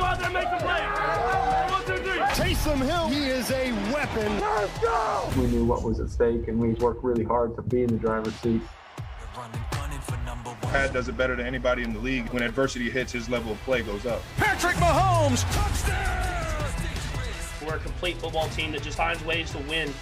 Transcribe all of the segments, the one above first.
go out there and make some plays. One, two, three. Taysom Hill, he is a weapon. Let's go! We knew what was at stake, and we worked really hard to be in the driver's seat. Pat does it better than anybody in the league. When adversity hits, his level of play goes up. Patrick Mahomes, touchdown! We're a complete football team that just finds ways to win.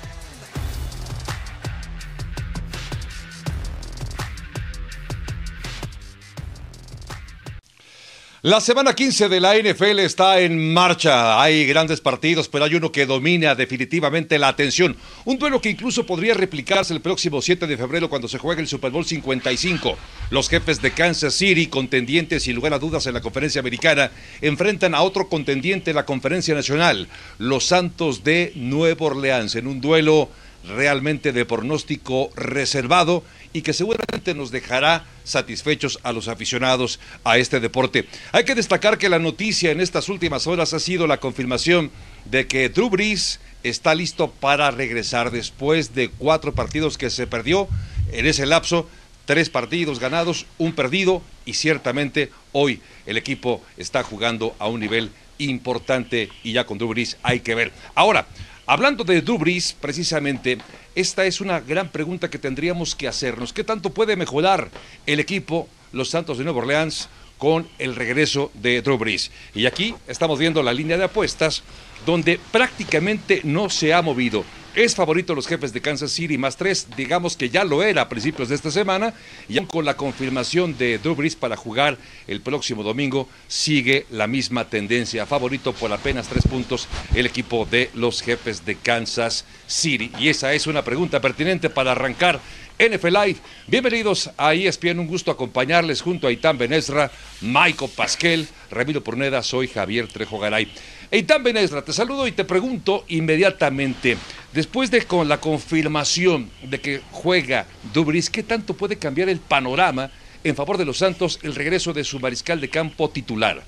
La semana 15 de la NFL está en marcha. Hay grandes partidos, pero hay uno que domina definitivamente la atención. Un duelo que incluso podría replicarse el próximo 7 de febrero cuando se juegue el Super Bowl 55. Los jefes de Kansas City, contendientes sin lugar a dudas en la conferencia americana, enfrentan a otro contendiente en la conferencia nacional, los Santos de Nueva Orleans, en un duelo realmente de pronóstico reservado y que seguramente nos dejará satisfechos a los aficionados a este deporte. Hay que destacar que la noticia en estas últimas horas ha sido la confirmación de que Drew Brees está listo para regresar después de cuatro partidos que se perdió en ese lapso. Tres partidos ganados, un perdido y ciertamente hoy el equipo está jugando a un nivel importante y ya con Drew Brees hay que ver. Ahora, Hablando de Drew Brees, precisamente, esta es una gran pregunta que tendríamos que hacernos. ¿Qué tanto puede mejorar el equipo, los Santos de Nueva Orleans, con el regreso de Drew Brees? Y aquí estamos viendo la línea de apuestas, donde prácticamente no se ha movido. Es favorito los jefes de Kansas City más tres, digamos que ya lo era a principios de esta semana, y con la confirmación de Drew Brees para jugar el próximo domingo, sigue la misma tendencia. Favorito por apenas tres puntos el equipo de los jefes de Kansas City. Y esa es una pregunta pertinente para arrancar NFL Live. Bienvenidos a ESPN, un gusto acompañarles junto a Itán Benesra, Michael Pasquel, Ramiro Porneda, soy Javier Trejo Garay. Eitan Benesra, te saludo y te pregunto inmediatamente, después de con la confirmación de que juega Dubris, ¿qué tanto puede cambiar el panorama en favor de los Santos el regreso de su mariscal de campo titular?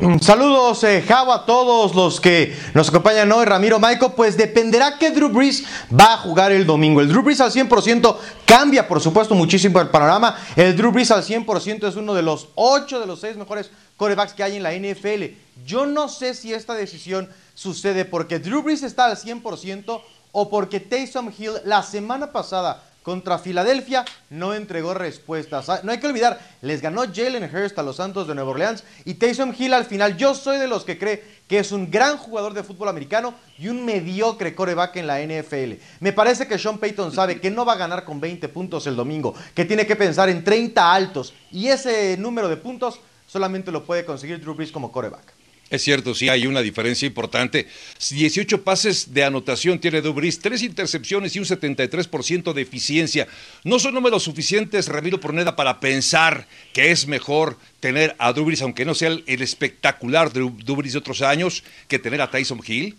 Mm, Saludos, eh, Javo, a todos los que nos acompañan hoy, Ramiro Maico. Pues dependerá que Drew Brees va a jugar el domingo. El Drew Brees al 100% cambia, por supuesto, muchísimo el panorama. El Drew Brees al 100% es uno de los 8 de los 6 mejores corebacks que hay en la NFL. Yo no sé si esta decisión sucede porque Drew Brees está al 100% o porque Taysom Hill la semana pasada contra Filadelfia no entregó respuestas. Ah, No hay que olvidar, les ganó Jalen Hurst a los Santos de Nueva Orleans y Taysom Hill al final. Yo soy de los que cree que es un gran jugador de fútbol americano y un mediocre coreback en la NFL. Me parece que Sean Payton sabe que no va a ganar con 20 puntos el domingo, que tiene que pensar en 30 altos y ese número de puntos solamente lo puede conseguir Drew Brees como coreback. Es cierto, sí hay una diferencia importante. 18 pases de anotación tiene Dubris, 3 intercepciones y un 73% de eficiencia. No son números suficientes, Ramiro Porneda, para pensar que es mejor tener a Dubris, aunque no sea el, espectacular Dubris de otros años, que tener a Tyson Hill.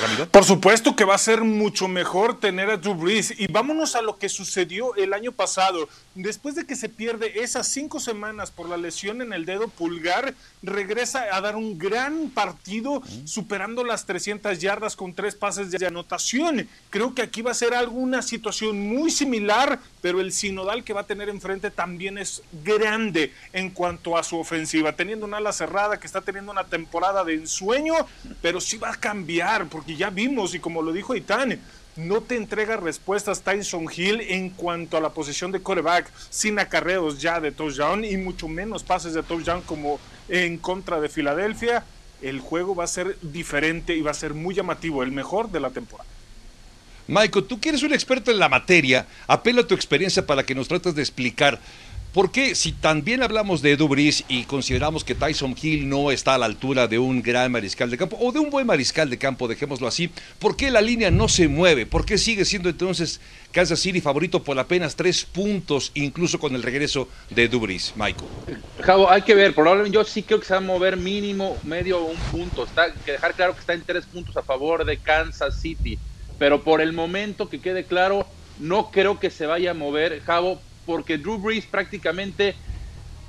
Ramiro. Por supuesto que va a ser mucho mejor tener a Brees. Y vámonos a lo que sucedió el año pasado. Después de que se pierde esas cinco semanas por la lesión en el dedo pulgar, regresa a dar un gran partido, superando las 300 yardas con tres pases de anotación. Creo que aquí va a ser alguna situación muy similar, pero el sinodal que va a tener enfrente también es grande en cuanto a su ofensiva. Teniendo una ala cerrada que está teniendo una temporada de ensueño, pero sí va a cambiar, porque ya vimos, y como lo dijo Itán, no te entrega respuestas Tyson Hill en cuanto a la posición de coreback, sin acarreos ya de touchdown y mucho menos pases de touchdown como en contra de Filadelfia. El juego va a ser diferente y va a ser muy llamativo, el mejor de la temporada. Michael, tú que eres un experto en la materia, apelo a tu experiencia para que nos trates de explicar por qué, si también hablamos de Edu Brees y consideramos que Tyson Hill no está a la altura de un gran mariscal de campo o de un buen mariscal de campo, dejémoslo así, ¿por qué la línea no se mueve? ¿Por qué sigue siendo entonces Kansas City favorito por apenas tres puntos, incluso con el regreso de Edu Brees, Michael? Javo, hay que ver, probablemente yo sí creo que se va a mover mínimo medio o un punto. Está, que dejar claro que está en tres puntos a favor de Kansas City. Pero por el momento que quede claro, no creo que se vaya a mover, Javo, porque Drew Brees prácticamente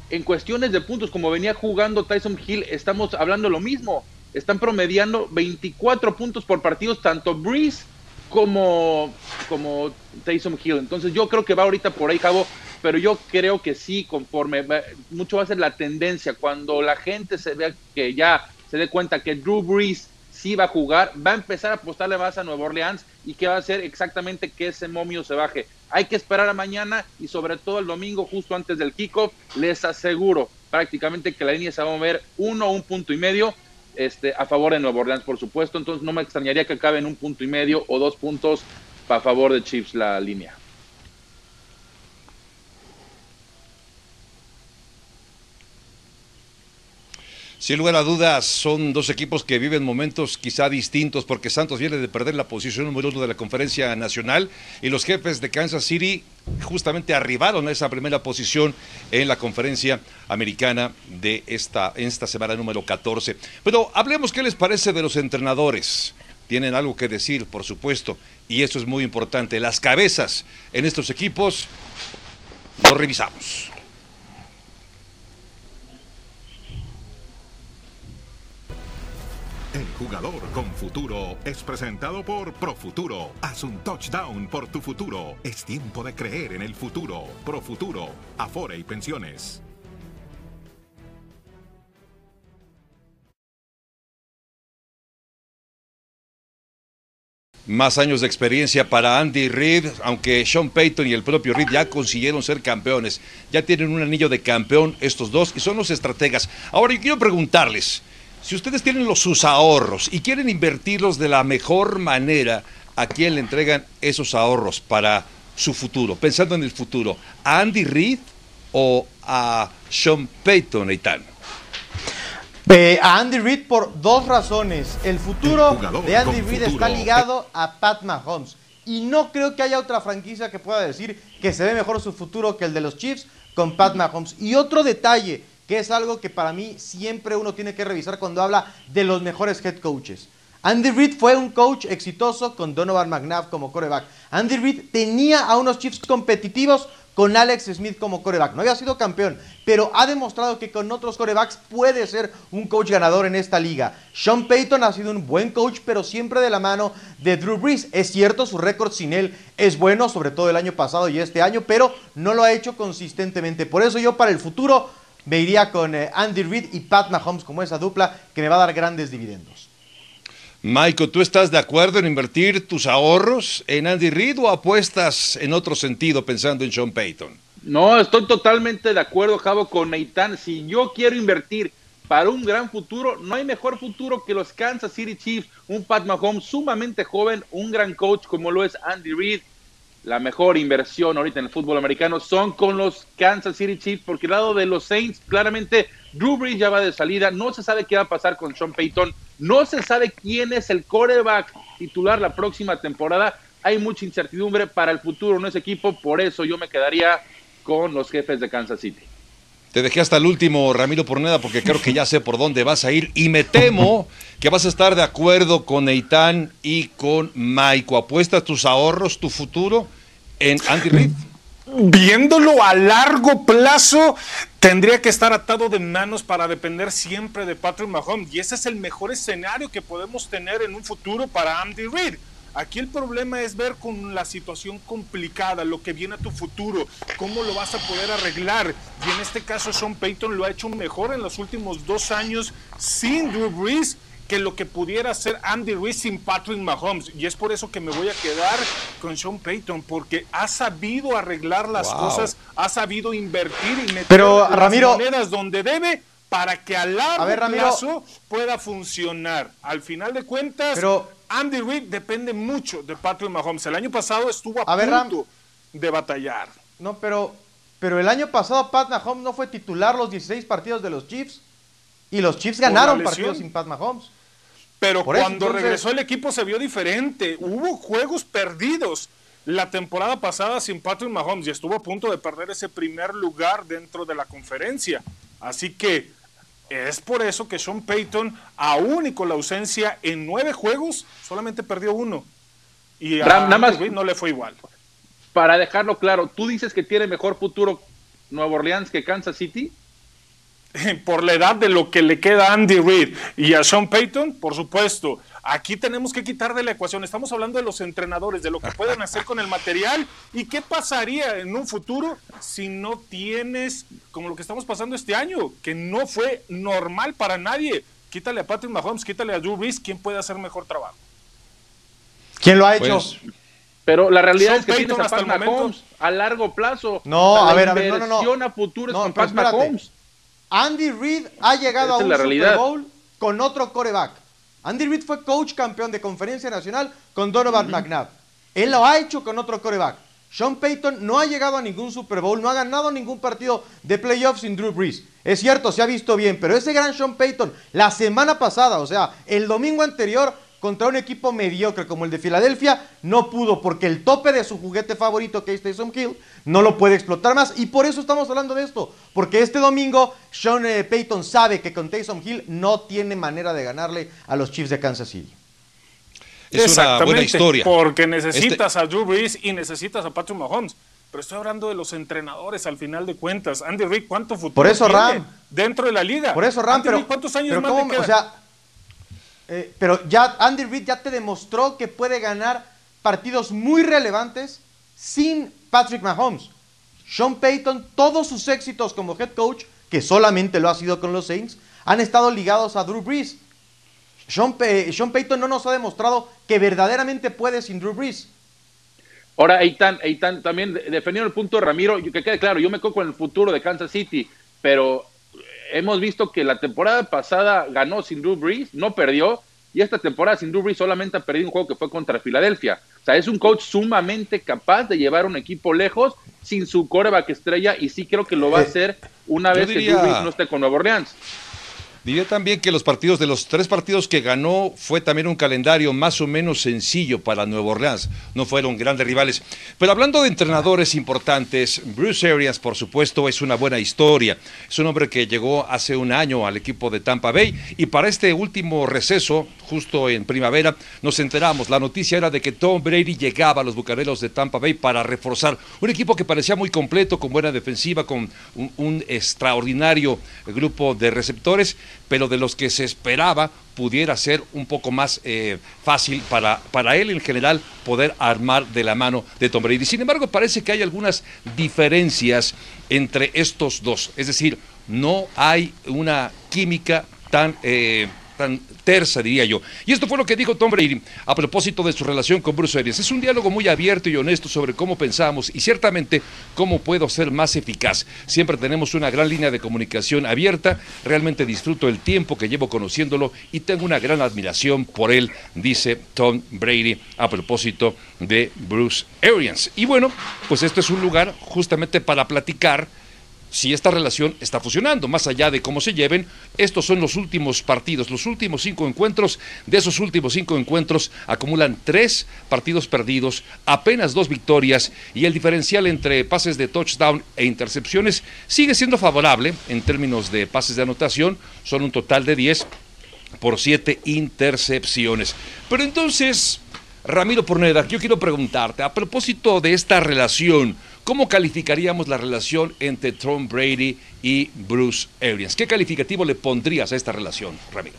en cuestiones de puntos, como venía jugando Tyson Hill, estamos hablando lo mismo. Están promediando 24 puntos por partidos, tanto Brees como, como Tyson Hill. Entonces yo creo que va ahorita por ahí, Javo, pero yo creo que sí, conforme mucho va a ser la tendencia, cuando la gente se vea que ya se dé cuenta que Drew Brees sí va a jugar, va a empezar a apostarle más a Nueva Orleans y que va a hacer exactamente que ese momio se baje. Hay que esperar a mañana y sobre todo el domingo, justo antes del kickoff, les aseguro prácticamente que la línea se va a mover uno o un punto y medio este, a favor de Nueva Orleans, por supuesto. Entonces no me extrañaría que acabe en un punto y medio o dos puntos a favor de Chiefs la línea. Sin lugar a dudas, son dos equipos que viven momentos quizá distintos porque Santos viene de perder la posición número uno de la conferencia nacional y los jefes de Kansas City justamente arribaron a esa primera posición en la conferencia americana de esta, esta semana número 14. Pero hablemos qué les parece de los entrenadores. Tienen algo que decir, por supuesto, y eso es muy importante. Las cabezas en estos equipos lo revisamos. Jugador con futuro es presentado por Profuturo. Haz un touchdown por tu futuro. Es tiempo de creer en el futuro. Profuturo, Afore y Pensiones. Más años de experiencia para Andy Reid, aunque Sean Payton y el propio Reid ya consiguieron ser campeones. Ya tienen un anillo de campeón estos dos y son los estrategas. Ahora quiero preguntarles, si ustedes tienen los, sus ahorros y quieren invertirlos de la mejor manera, ¿a quién le entregan esos ahorros para su futuro? Pensando en el futuro, ¿a Andy Reid o a Sean Payton, Eitan? Eh, a Andy Reid por dos razones. El futuro El de Andy Reid está ligado a Pat Mahomes. Y no creo que haya otra franquicia que pueda decir que se ve mejor su futuro que el de los Chiefs con Pat Mahomes. Y otro detalle, que es algo que para mí siempre uno tiene que revisar cuando habla de los mejores head coaches. Andy Reid fue un coach exitoso con Donovan McNabb como coreback. Andy Reid tenía a unos Chiefs competitivos con Alex Smith como coreback. No había sido campeón, pero ha demostrado que con otros corebacks puede ser un coach ganador en esta liga. Sean Payton ha sido un buen coach, pero siempre de la mano de Drew Brees. Es cierto, su récord sin él es bueno, sobre todo el año pasado y este año, pero no lo ha hecho consistentemente. Por eso yo para el futuro me iría con eh, Andy Reid y Pat Mahomes como esa dupla que me va a dar grandes dividendos. Michael, ¿tú estás de acuerdo en invertir tus ahorros en Andy Reid o apuestas en otro sentido pensando en Sean Payton? No, estoy totalmente de acuerdo, Javo, con Neitán. Si yo quiero invertir para un gran futuro, no hay mejor futuro que los Kansas City Chiefs. Un Pat Mahomes sumamente joven, un gran coach como lo es Andy Reid. La mejor inversión ahorita en el fútbol americano son con los Kansas City Chiefs, porque al lado de los Saints, claramente Drew Brees ya va de salida. No se sabe qué va a pasar con Sean Payton. No se sabe quién es el coreback titular la próxima temporada. Hay mucha incertidumbre para el futuro en ese equipo, por eso yo me quedaría con los jefes de Kansas City. Te dejé hasta el último, Ramiro Porneda, porque creo que ya sé por dónde vas a ir y me temo que vas a estar de acuerdo con Eitan y con Maiko. ¿Apuestas tus ahorros, tu futuro en Andy Reid? Viéndolo a largo plazo, tendría que estar atado de manos para depender siempre de Patrick Mahomes. Y ese es el mejor escenario que podemos tener en un futuro para Andy Reid. Aquí el problema es ver con la situación complicada, lo que viene a tu futuro, cómo lo vas a poder arreglar. Y en este caso, Sean Payton lo ha hecho mejor en los últimos dos años sin Drew Brees que lo que pudiera hacer Andy Reid sin Patrick Mahomes. Y es por eso que me voy a quedar con Sean Payton, porque ha sabido arreglar las Wow. cosas, ha sabido invertir y meter Pero, las Ramiro- monedas donde debe para que a largo A ver, Ramiro. plazo pueda funcionar. Al final de cuentas, Pero- Andy Reid depende mucho de Patrick Mahomes. El año pasado estuvo a, A ver, Ram- punto de batallar. No, pero, pero el año pasado Pat Mahomes no fue titular los 16 partidos de los Chiefs. Y los Chiefs ganaron partidos sin Pat Mahomes. Pero Por eso, cuando entonces- regresó el equipo se vio diferente. Hubo juegos perdidos la temporada pasada sin Patrick Mahomes y estuvo a punto de perder ese primer lugar dentro de la conferencia. Así que es por eso que Sean Payton, aún y con la ausencia en nueve juegos, solamente perdió uno. Y a Ram, nada más- Andy Reid no le fue igual. Para dejarlo claro, ¿tú dices que tiene mejor futuro Nueva Orleans que Kansas City? por la edad de lo que le queda a Andy Reid y a Sean Payton, por supuesto. Aquí tenemos que quitar de la ecuación. Estamos hablando de los entrenadores, de lo que pueden hacer con el material y qué pasaría en un futuro si no tienes, como lo que estamos pasando este año, que no fue normal para nadie. Quítale a Patrick Mahomes, quítale a Drew Brees, ¿quién puede hacer mejor trabajo? ¿Quién lo ha hecho? Pues, Pero la realidad es que Payton tienes a Pat. Mahomes a largo plazo. No, a ver, a ver, no, no, no. a futuro es No, Pat. Mahomes. Andy Reid ha llegado Esa a un la Super. Bowl con otro coreback. Andy Reid fue coach campeón de conferencia nacional con Donovan McNabb. Él lo ha hecho con otro coreback. Sean Payton no ha llegado a ningún Super Bowl, no ha ganado ningún partido de playoffs sin Drew Brees. Es cierto, se ha visto bien, pero ese gran Sean Payton, la semana pasada, o sea, el domingo anterior, contra un equipo mediocre como el de Filadelfia, no pudo porque el tope de su juguete favorito, que es Taysom Hill, no lo puede explotar más. Y por eso estamos hablando de esto, porque este domingo Sean eh, Payton sabe que con Taysom Hill no tiene manera de ganarle a los Chiefs de Kansas City. es una buena historia. Porque necesitas a Drew Brees y necesitas a Patrick Mahomes. Pero estoy hablando de los entrenadores al final de cuentas. Andy Reid, ¿cuánto futuro Por eso, tiene Ram. dentro de la liga? Por eso, Ram, Andy pero, ¿cuántos años pero más cómo- le queda? o sea, eh, pero ya Andy Reid ya te demostró que puede ganar partidos muy relevantes sin Patrick Mahomes. Sean Payton, todos sus éxitos como head coach, que solamente lo ha sido con los Saints, han estado ligados a Drew Brees. Sean, Pay- Sean Payton no nos ha demostrado que verdaderamente puede sin Drew Brees. Ahora, Eitan, Eitan también de- defendiendo el punto de Ramiro, que quede claro, yo me quedo con el futuro de Kansas City, pero hemos visto que la temporada pasada ganó sin Drew Brees, no perdió, y esta temporada sin Drew Brees solamente ha perdido un juego que fue contra Filadelfia. O sea, es un coach sumamente capaz de llevar un equipo lejos sin su coreback estrella, y sí creo que lo va a hacer una yo vez que Drew Brees no esté con Nueva Orleans. Diría también que los partidos de los tres partidos que ganó fue también un calendario más o menos sencillo para Nueva Orleans. No fueron grandes rivales. Pero hablando de entrenadores importantes, Bruce Arians, por supuesto, es una buena historia. Es un hombre que llegó hace un año al equipo de Tampa Bay y para este último receso, justo en primavera, nos enteramos. La noticia era de que Tom Brady llegaba a los Bucaneros de Tampa Bay para reforzar un equipo que parecía muy completo, con buena defensiva, con un, un extraordinario grupo de receptores, pero de los que se esperaba pudiera ser un poco más eh, fácil para, para él en general poder armar de la mano de Tom Brady. Sin embargo, parece que hay algunas diferencias entre estos dos. Es decir, no hay una química tan... eh, tan tersa, diría yo. Y esto fue lo que dijo Tom Brady a propósito de su relación con Bruce Arians. Es un diálogo muy abierto y honesto sobre cómo pensamos y ciertamente cómo puedo ser más eficaz. Siempre tenemos una gran línea de comunicación abierta. Realmente disfruto el tiempo que llevo conociéndolo y tengo una gran admiración por él, dice Tom Brady a propósito de Bruce Arians. Y bueno, pues este es un lugar justamente para platicar si esta relación está funcionando, más allá de cómo se lleven, estos son los últimos partidos, los últimos cinco encuentros, de esos últimos cinco encuentros acumulan tres partidos perdidos, apenas dos victorias y el diferencial entre pases de touchdown e intercepciones sigue siendo favorable en términos de pases de anotación, son un total de 10 por siete intercepciones. Pero entonces, Ramiro Porneda, yo quiero preguntarte, a propósito de esta relación, ¿cómo calificaríamos la relación entre Tom Brady y Bruce Arians? ¿Qué calificativo le pondrías a esta relación, Ramiro?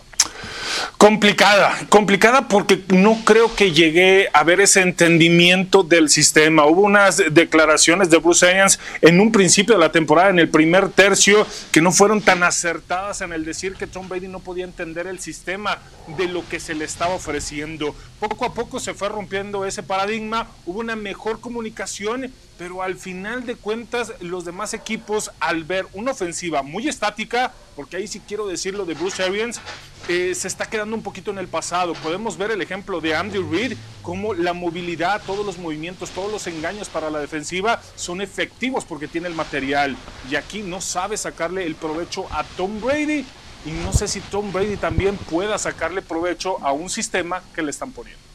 Complicada, complicada porque no creo que llegue a ver ese entendimiento del sistema. Hubo unas declaraciones de Bruce Arians en un principio de la temporada, en el primer tercio, que no fueron tan acertadas en el decir que Tom Brady no podía entender el sistema de lo que se le estaba ofreciendo. Poco a poco se fue rompiendo ese paradigma, hubo una mejor comunicación, pero al final de cuentas los demás equipos al ver una ofensiva muy estática, porque ahí sí quiero decirlo de Bruce Arians, eh, se está quedando un poquito en el pasado. Podemos ver el ejemplo de Andy Reid, cómo la movilidad, todos los movimientos, todos los engaños para la defensiva son efectivos porque tiene el material. Y aquí no sabe sacarle el provecho a Tom Brady. Y no sé si Tom Brady también pueda sacarle provecho a un sistema que le están poniendo.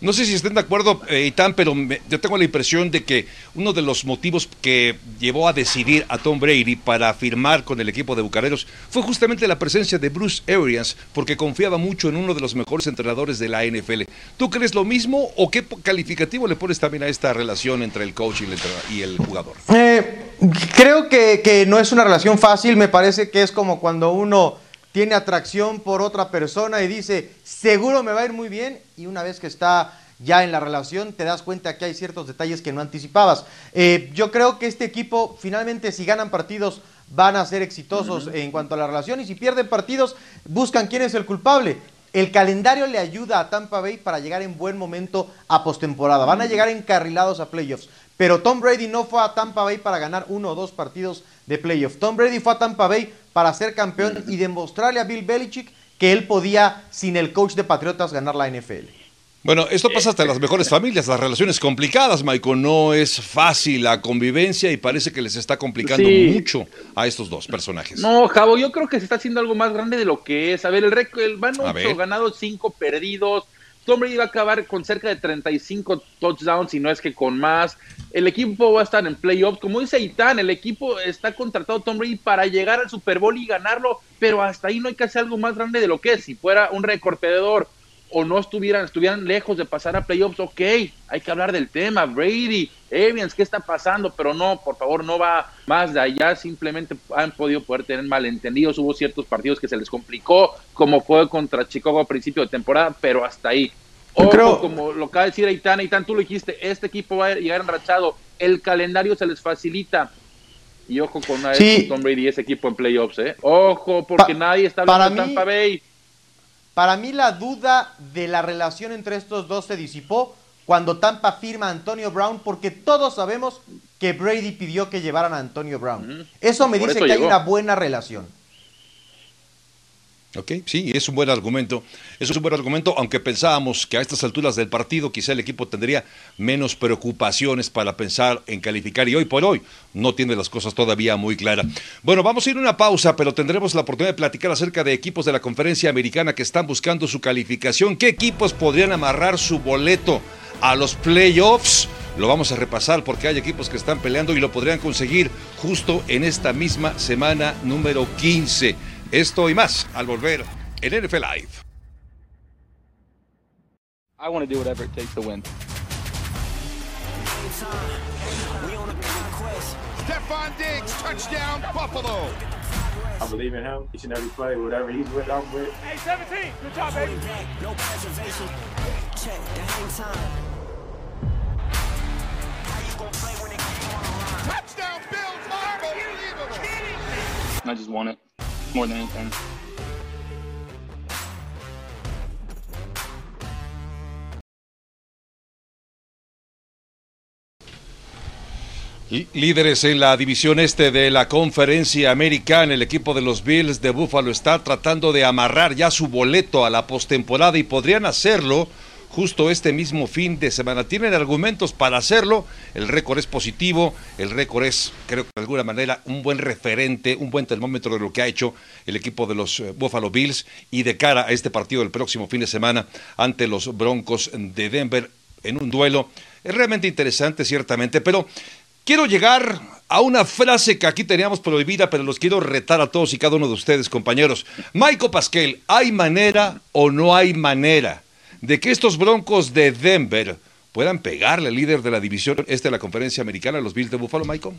No sé si estén de acuerdo, eh, Itán, pero yo tengo la impresión de que uno de los motivos que llevó a decidir a Tom Brady para firmar con el equipo de Bucareros fue justamente la presencia de Bruce Arians, porque confiaba mucho en uno de los mejores entrenadores de la NFL. ¿Tú crees lo mismo o qué calificativo le pones también a esta relación entre el coach y el, jugador? Eh, creo que no es una relación fácil, me parece que es como cuando uno tiene atracción por otra persona y dice, seguro me va a ir muy bien, y una vez que está ya en la relación te das cuenta que hay ciertos detalles que no anticipabas. Eh, yo creo que este equipo finalmente si ganan partidos van a ser exitosos en cuanto a la relación y si pierden partidos buscan quién es el culpable. El calendario le ayuda a Tampa Bay para llegar en buen momento a postemporada. Van a llegar encarrilados a playoffs. Pero Tom Brady no fue a Tampa Bay para ganar uno o dos partidos de playoff. Tom Brady fue a Tampa Bay para ser campeón y demostrarle a Bill Belichick que él podía, sin el coach de Patriotas, ganar la NFL. Bueno, esto pasa hasta en las mejores familias, las relaciones complicadas, Michael. No es fácil la convivencia y parece que les está complicando Sí. mucho a estos dos personajes. No, Javo, yo creo que se está haciendo algo más grande de lo que es. A ver, el récord, el van A 8 ver. ganados, 5 perdidos. Tom Brady va a acabar con cerca de 35 touchdowns, si no es que con más. El equipo va a estar en playoffs. Como dice Itán, el equipo está contratado Tom Brady para llegar al Super Bowl y ganarlo, pero hasta ahí no hay que hacer algo más grande de lo que es. Si fuera un récord o no estuvieran, estuvieran lejos de pasar a playoffs, ok, hay que hablar del tema. Brady, Arians, ¿qué está pasando? Pero no, por favor, no va más de allá. Simplemente han podido poder tener malentendidos. Hubo ciertos partidos que se les complicó, como fue contra Chicago a principio de temporada, pero hasta ahí. Ojo, creo- como lo acaba de decir Aitán, Aitán, tú lo dijiste, este equipo va a llegar enrachado, el calendario se les facilita. Y ojo con Sí. Tom Brady y ese equipo en playoffs, ¿eh? Ojo, porque Pa- nadie está hablando de mí- Tampa Bay. Para mí la duda de la relación entre estos dos se disipó cuando Tampa firma a Antonio Brown porque todos sabemos que Brady pidió que llevaran a Antonio Brown. Eso me Por dice eso que llegó. hay una buena relación. Ok, sí, es un buen argumento. Es un buen argumento, aunque pensábamos que a estas alturas del partido quizá el equipo tendría menos preocupaciones para pensar en calificar y hoy por hoy no tiene las cosas todavía muy claras. Bueno, vamos a ir a una pausa, pero tendremos la oportunidad de platicar acerca de equipos de la conferencia americana que están buscando su calificación. ¿Qué equipos podrían amarrar su boleto a los playoffs? Lo vamos a repasar porque hay equipos que están peleando y lo podrían conseguir justo en esta misma semana número 15. Esto y más al volver en NFL Live. I want to do whatever it takes to win. Stephon Diggs, touchdown, Buffalo. I believe in him each and every play. Whatever he's with, I'm with. Hey, 17. Good job, baby. No preservation. Check the hang time. Touchdown, Bills. Unbelievable. I just want it Líderes en la división este de la conferencia americana, el equipo de los Bills de Buffalo está tratando de amarrar ya su boleto a la postemporada y podrían hacerlo justo este mismo fin de semana. Tienen argumentos para hacerlo, el récord es positivo, el récord es, creo que de alguna manera, un buen referente, un buen termómetro de lo que ha hecho el equipo de los eh, Buffalo Bills y de cara a este partido del próximo fin de semana ante los Broncos de Denver en un duelo es realmente interesante, ciertamente, pero quiero llegar a una frase que aquí teníamos prohibida, pero los quiero retar a todos y cada uno de ustedes, compañeros. Michael Pasquel, ¿hay manera o no hay manera de que estos Broncos de Denver puedan pegarle al líder de la división este de la conferencia americana, los Bills de Buffalo, Michael?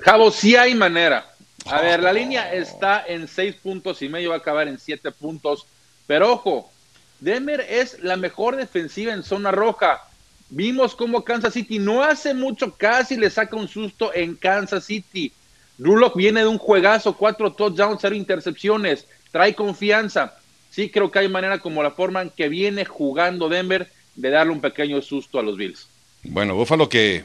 Javo, sí hay manera. A ver, la línea está en seis puntos y medio, va a acabar en siete puntos. Pero ojo, Denver es la mejor defensiva en zona roja. Vimos cómo Kansas City no hace mucho casi le saca un susto en Kansas City. Rulock viene de un juegazo, cuatro touchdowns, cero intercepciones, trae confianza. Sí creo que hay manera como la forma en que viene jugando Denver de darle un pequeño susto a los Bills. Bueno, Búfalo que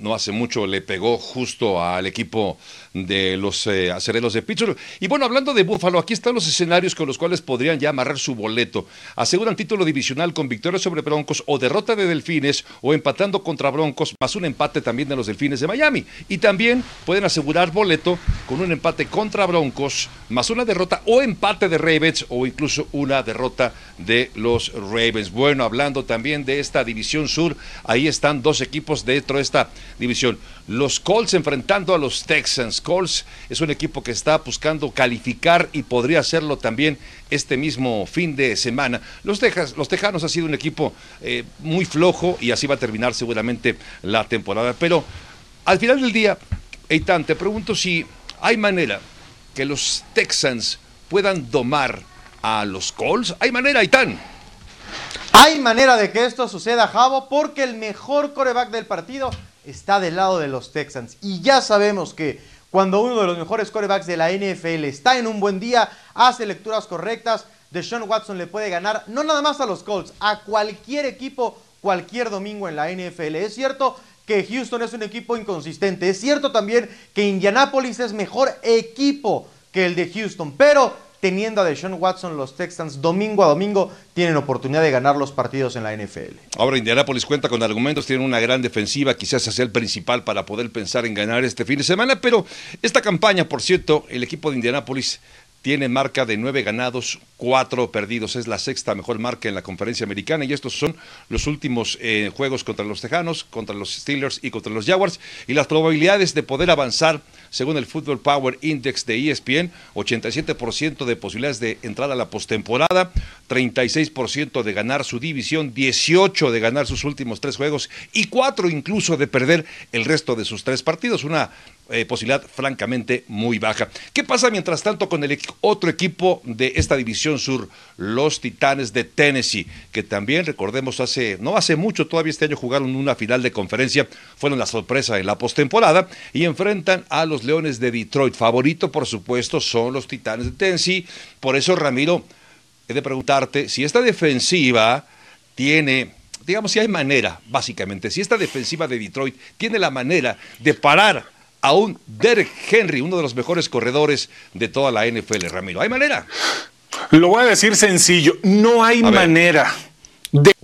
no hace mucho le pegó justo al equipo de los eh, acereros de Pittsburgh. Y bueno, hablando de Búfalo, aquí están los escenarios con los cuales podrían ya amarrar su boleto. Aseguran título divisional con victoria sobre Broncos o derrota de Delfines o empatando contra Broncos, más un empate también de los Delfines de Miami. Y también pueden asegurar boleto con un empate contra Broncos, más una derrota o empate de Ravens o incluso una derrota de los Ravens. Bueno, hablando también de esta división sur, ahí están dos equipos dentro de esta división. Los Colts enfrentando a los Texans. Colts es un equipo que está buscando calificar y podría hacerlo también este mismo fin de semana. Los, Texas, los Tejanos ha sido un equipo eh, muy flojo y así va a terminar seguramente la temporada. Pero al final del día, Eitan, te pregunto si hay manera que los Texans puedan domar a los Colts. ¿Hay manera, Eitan? Hay manera de que esto suceda, Javo, porque el mejor coreback del partido está del lado de los Texans. Y ya sabemos que cuando uno de los mejores corebacks de la NFL está en un buen día, hace lecturas correctas, Deshaun Watson le puede ganar no nada más a los Colts, a cualquier equipo, cualquier domingo en la NFL. Es cierto que Houston es un equipo inconsistente. Es cierto también que Indianapolis es mejor equipo que el de Houston, pero teniendo a Deshaun Watson, los Texans domingo a domingo tienen oportunidad de ganar los partidos en la NFL. Ahora Indianapolis cuenta con argumentos, tiene una gran defensiva, quizás sea el principal para poder pensar en ganar este fin de semana, pero esta campaña, por cierto, el equipo de Indianapolis tiene marca de nueve ganados, cuatro perdidos. Es la sexta mejor marca en la conferencia americana y estos son los últimos eh, juegos contra los Tejanos, contra los Steelers y contra los Jaguars. Y las probabilidades de poder avanzar, según el Football Power Index de ESPN, 87% de posibilidades de entrar a la postemporada, 36% de ganar su división, 18% de ganar sus últimos tres juegos y cuatro incluso de perder el resto de sus tres partidos. Una eh, posibilidad francamente muy baja. ¿Qué pasa mientras tanto con el otro equipo de esta división sur, los Titanes de Tennessee, que también recordemos hace, no hace mucho, todavía este año jugaron una final de conferencia, fueron la sorpresa en la postemporada y enfrentan a los Leones de Detroit. Favorito, por supuesto, son los Titanes de Tennessee. Por eso, Ramiro, he de preguntarte si esta defensiva tiene digamos, si hay manera, básicamente, si esta defensiva de Detroit tiene la manera de parar a un Derek Henry, uno de los mejores corredores de toda la NFL, Ramiro. ¿Hay manera? Lo voy a decir sencillo, no hay manera de,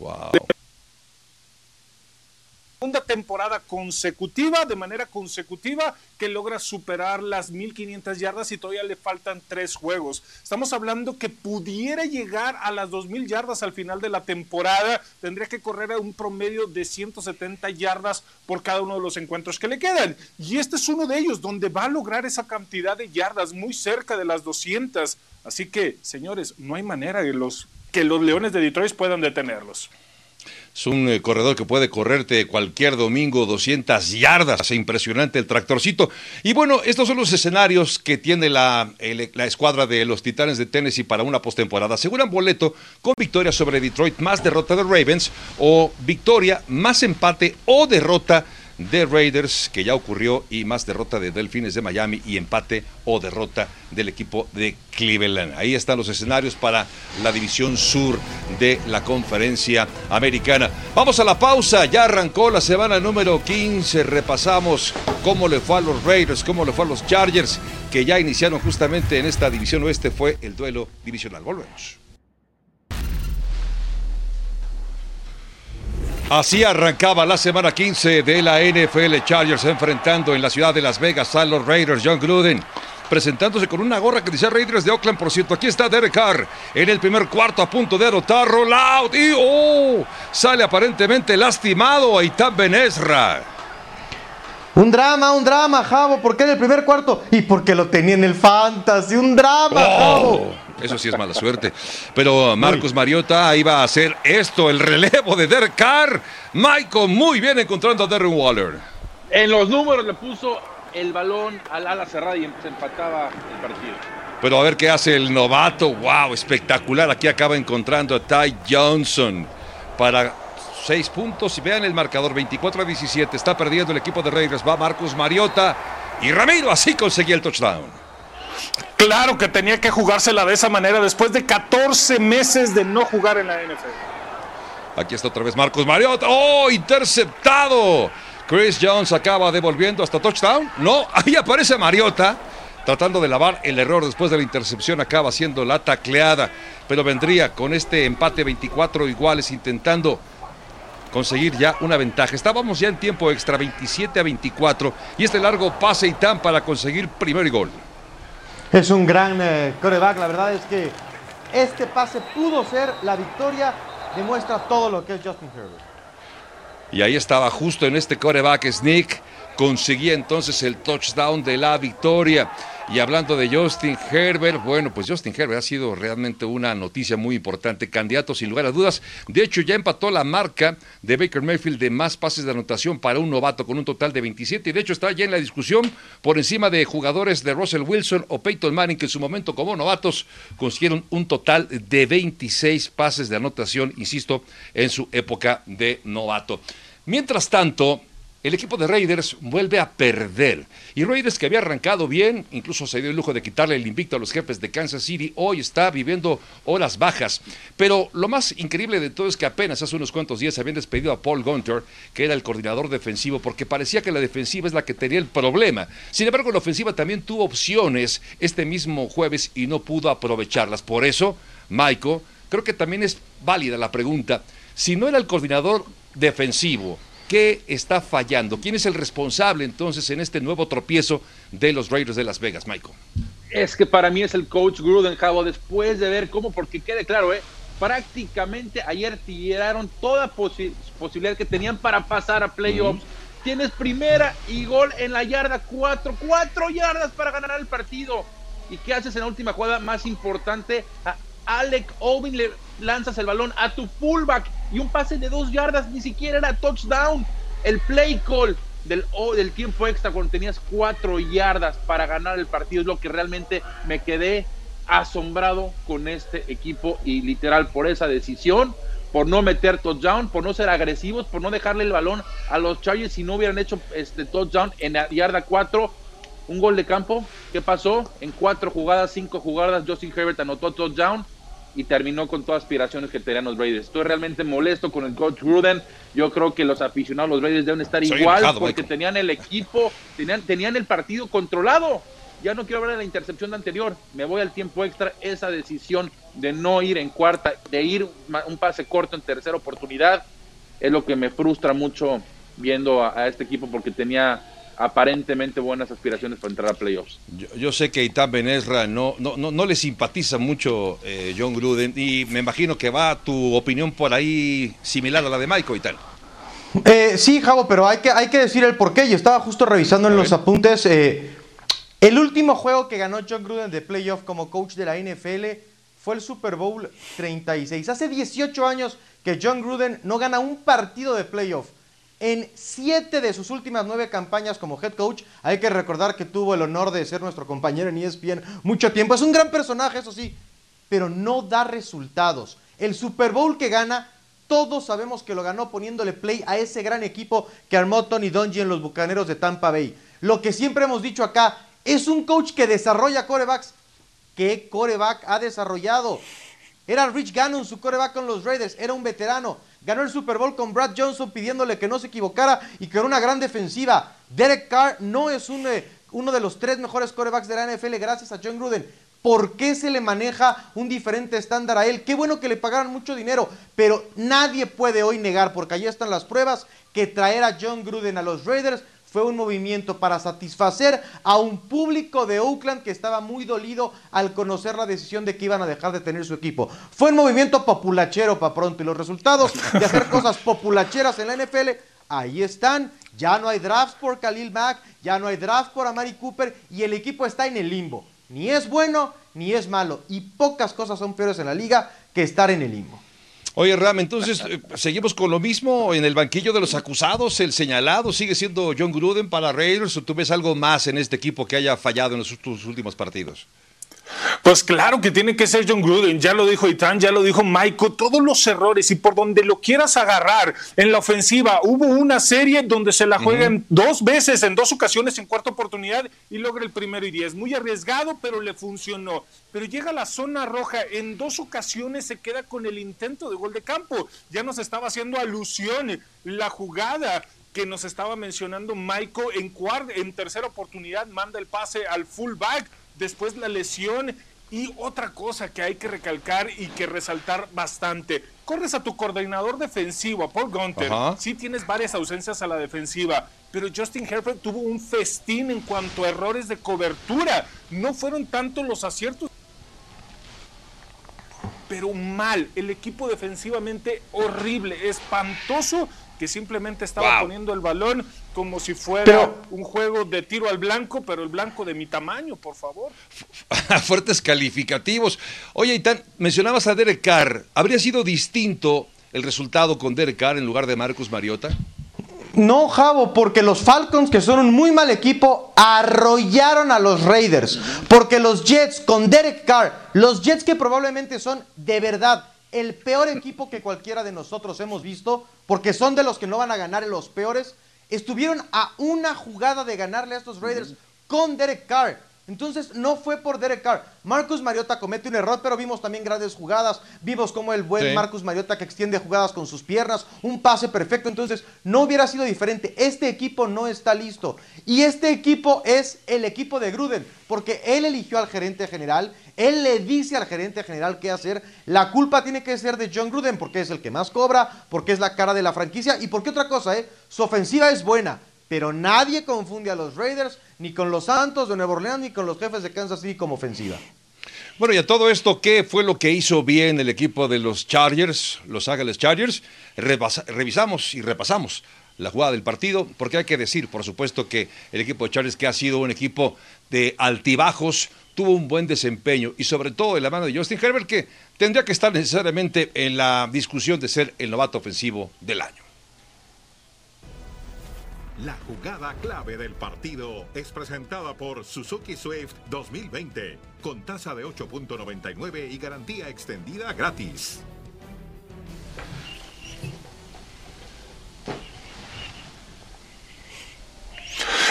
segunda temporada consecutiva, de manera consecutiva, que logra superar las 1500 yardas y todavía le faltan tres juegos. Estamos hablando que pudiera llegar a las 2000 yardas al final de la temporada, tendría que correr a un promedio de 170 yardas por cada uno de los encuentros que le quedan. Y este es uno de ellos, donde va a lograr esa cantidad de yardas, muy cerca de las 200. Así que, señores, no hay manera de los, que los Leones de Detroit puedan detenerlos. Es un eh, corredor que puede correrte cualquier domingo 200 yardas. Impresionante el tractorcito. Y bueno, estos son los escenarios que tiene la, la escuadra de los Titanes de Tennessee para una postemporada. Aseguran boleto con victoria sobre Detroit, más derrota de Ravens, o victoria, más empate o derrota de Raiders, que ya ocurrió, y más derrota de Delfines de Miami y empate o derrota del equipo de Cleveland. Ahí están los escenarios para la división sur de la conferencia americana. Vamos a la pausa, ya arrancó la semana número 15, repasamos cómo le fue a los Raiders, cómo le fue a los Chargers, que ya iniciaron justamente en esta división oeste, fue el duelo divisional. Volvemos. Así arrancaba la semana 15 de la NFL Chargers enfrentando en la ciudad de Las Vegas a los Raiders. John Gruden presentándose con una gorra que dice Raiders de Oakland. Por cierto, aquí está Derek Carr en el primer cuarto a punto de anotar. Rollout y oh, sale aparentemente lastimado a Itab Benesra. Un drama, un drama, Javo. ¿Por qué en el primer cuarto? Y porque lo tenía en el fantasy. Un drama, Javo. Eso sí es mala suerte. Pero Marcos Mariota iba a hacer esto, el relevo de Derek Carr. Michael muy bien encontrando a Darren Waller. En los números le puso el balón al ala cerrada y se empataba el partido. Pero a ver qué hace el novato. ¡Wow! Espectacular. Aquí acaba encontrando a Ty Johnson para seis puntos. Y vean el marcador: 24 a 17. Está perdiendo el equipo de Raiders. Va Marcos Mariota. Y Ramiro así conseguía el touchdown. Claro que tenía que jugársela de esa manera después de 14 meses de no jugar en la NFL. Aquí está otra vez Marcos Mariota. ¡Oh! Interceptado. Chris Jones acaba devolviendo hasta touchdown. No, ahí aparece Mariota. Tratando de lavar el error después de la intercepción, acaba siendo la tacleada. Pero vendría con este empate 24 iguales, intentando conseguir ya una ventaja. Estábamos ya en tiempo extra, 27 a 24. Y este largo pase y tan para conseguir primer gol. Es un gran eh, coreback, la verdad es que este pase pudo ser la victoria, demuestra todo lo que es Justin Herbert. Y ahí estaba justo en este coreback sneak, conseguía entonces el touchdown de la victoria. Y hablando de Justin Herbert, bueno, pues Justin Herbert ha sido realmente una noticia muy importante, candidato sin lugar a dudas. De hecho, ya empató la marca de Baker Mayfield de más pases de anotación para un novato con un total de 27. Y de hecho está ya en la discusión por encima de jugadores de Russell Wilson o Peyton Manning, que en su momento como novatos consiguieron un total de 26 pases de anotación, insisto, en su época de novato. Mientras tanto, el equipo de Raiders vuelve a perder. Y Raiders, que había arrancado bien, incluso se dio el lujo de quitarle el invicto a los jefes de Kansas City, hoy está viviendo horas bajas. Pero lo más increíble de todo es que apenas hace unos cuantos días habían despedido a Paul Gunter, que era el coordinador defensivo, porque parecía que la defensiva es la que tenía el problema. Sin embargo, la ofensiva también tuvo opciones este mismo jueves y no pudo aprovecharlas. Por eso, Maiko, creo que también es válida la pregunta. Si no era el coordinador defensivo, ¿Qué está fallando? ¿Quién es el responsable entonces en este nuevo tropiezo de los Raiders de Las Vegas, Michael? Es que para mí es el coach Gruden, Javo, después de ver cómo, porque quede claro, ¿eh? prácticamente ayer tiraron toda posi posibilidad que tenían para pasar a playoffs. Tienes primera y gol en la yarda, cuatro, cuatro yardas para ganar el partido. ¿Y qué haces en la última jugada más importante? A Alec Ovin le lanzas el balón a tu fullback y un pase de dos yardas ni siquiera era touchdown. El play call del, tiempo extra cuando tenías cuatro yardas para ganar el partido es lo que realmente me quedé asombrado con este equipo y literal por esa decisión, por no meter touchdown, por no ser agresivos, por no dejarle el balón a los Chargers si no hubieran hecho este touchdown en la yarda 4. Un gol de campo, ¿qué pasó? En cuatro jugadas, cinco jugadas, Justin Herbert anotó touchdown y terminó con todas aspiraciones que tenían los Raiders. Estoy realmente molesto con el coach Gruden. Yo creo que los aficionados los Raiders deben estar igual porque tenían el equipo, tenían, tenían el partido controlado. Ya no quiero hablar de la intercepción anterior. Me voy al tiempo extra. Esa decisión de no ir en cuarta, de ir un pase corto en tercera oportunidad, es lo que me frustra mucho viendo a este equipo porque tenía aparentemente buenas aspiraciones para entrar a playoffs. Yo, sé que Itán Benesra no, no, no, no le simpatiza mucho eh, John Gruden y me imagino que va tu opinión por ahí similar a la de Michael y tal. Eh, sí, Javo, pero hay que, hay que decir el porqué. Yo estaba justo revisando en los apuntes. Eh, el último juego que ganó John Gruden de playoff como coach de la NFL fue el Super Bowl 36. Hace 18 años que John Gruden no gana un partido de playoff. En siete de sus últimas nueve campañas como head coach, hay que recordar que tuvo el honor de ser nuestro compañero en ESPN mucho tiempo. Es un gran personaje, eso sí, pero no da resultados. El Super Bowl que gana, todos sabemos que lo ganó poniéndole play a ese gran equipo que armó Tony Dungy en los Bucaneros de Tampa Bay. Lo que siempre hemos dicho acá, es un coach que desarrolla corebacks. ¿Qué coreback ha desarrollado? Era Rich Gannon, su coreback con los Raiders, era un veterano ganó el Super Bowl con Brad Johnson pidiéndole que no se equivocara y que era una gran defensiva. Derek Carr no es eh, uno de los tres mejores corebacks de la NFL gracias a John Gruden. ¿Por qué se le maneja un diferente estándar a él? Qué bueno que le pagaran mucho dinero, pero nadie puede hoy negar, porque allí están las pruebas, que traer a John Gruden a los Raiders fue un movimiento para satisfacer a un público de Oakland que estaba muy dolido al conocer la decisión de que iban a dejar de tener su equipo. Fue un movimiento populachero para pronto y los resultados de hacer cosas populacheras en la NFL, ahí están. Ya no hay drafts por Khalil Mack, ya no hay drafts por Amari Cooper y el equipo está en el limbo. Ni es bueno ni es malo y pocas cosas son peores en la liga que estar en el limbo. Oye, Ram, entonces, eh, ¿seguimos con lo mismo en el banquillo de los acusados? ¿El señalado sigue siendo John Gruden para Raiders o tú ves algo más en este equipo que haya fallado en los últimos partidos? Pues claro que tiene que ser John Gruden, ya lo dijo Itán, ya lo dijo Michael, todos los errores y por donde lo quieras agarrar en la ofensiva. Hubo una serie donde se la juegan dos veces, en dos ocasiones, en cuarta oportunidad y logra el primero y diez. Muy arriesgado, pero le funcionó. Pero llega a la zona roja, en dos ocasiones se queda con el intento de gol de campo. Ya nos estaba haciendo alusión la jugada que nos estaba mencionando Michael en, en tercera oportunidad, manda el pase al fullback después la lesión y otra cosa que hay que recalcar y que resaltar bastante. Corres a tu coordinador defensivo, a Paul Gunter. Ajá. Sí tienes varias ausencias a la defensiva, pero Justin Herbert tuvo un festín en cuanto a errores de cobertura. No fueron tanto los aciertos pero mal. El equipo defensivamente horrible, espantoso, que simplemente estaba Wow. poniendo el balón como si fuera Pero- un juego de tiro al blanco, pero el blanco de mi tamaño, por favor. Fuertes calificativos. Oye, Itán, mencionabas a Derek Carr. ¿Habría sido distinto el resultado con Derek Carr en lugar de Marcus Mariota? No, Javo, porque los Falcons, que son un muy mal equipo, arrollaron a los Raiders. Porque los Jets, con Derek Carr, los Jets que probablemente son de verdad el peor equipo que cualquiera de nosotros hemos visto, porque son de los que no van a ganar en los peores, estuvieron a una jugada de ganarle a estos Raiders con Derek Carr. Entonces no fue por Derek Carr. Marcus Mariota comete un error, pero vimos también grandes jugadas. Vimos como el buen Sí. Marcus Mariota que extiende jugadas con sus piernas, un pase perfecto. Entonces no hubiera sido diferente. Este equipo no está listo. Y este equipo es el equipo de Gruden, porque él eligió al gerente general, él le dice al gerente general qué hacer. La culpa tiene que ser de John Gruden, porque es el que más cobra, porque es la cara de la franquicia y porque otra cosa, ¿eh? Su ofensiva es buena. Pero nadie confunde a los Raiders ni con los Santos de Nueva Orleans ni con los jefes de Kansas City como ofensiva. Bueno, y a todo esto, ¿qué fue lo que hizo bien el equipo de los Chargers, Los Ángeles Chargers? Revisamos y repasamos la jugada del partido, porque hay que decir, por supuesto, que el equipo de Chargers, que ha sido un equipo de altibajos, tuvo un buen desempeño y sobre todo en la mano de Justin Herbert, que tendría que estar necesariamente en la discusión de ser el novato ofensivo del año. La jugada clave del partido es presentada por Suzuki Swift 2020, con tasa de 8.99 y garantía extendida gratis.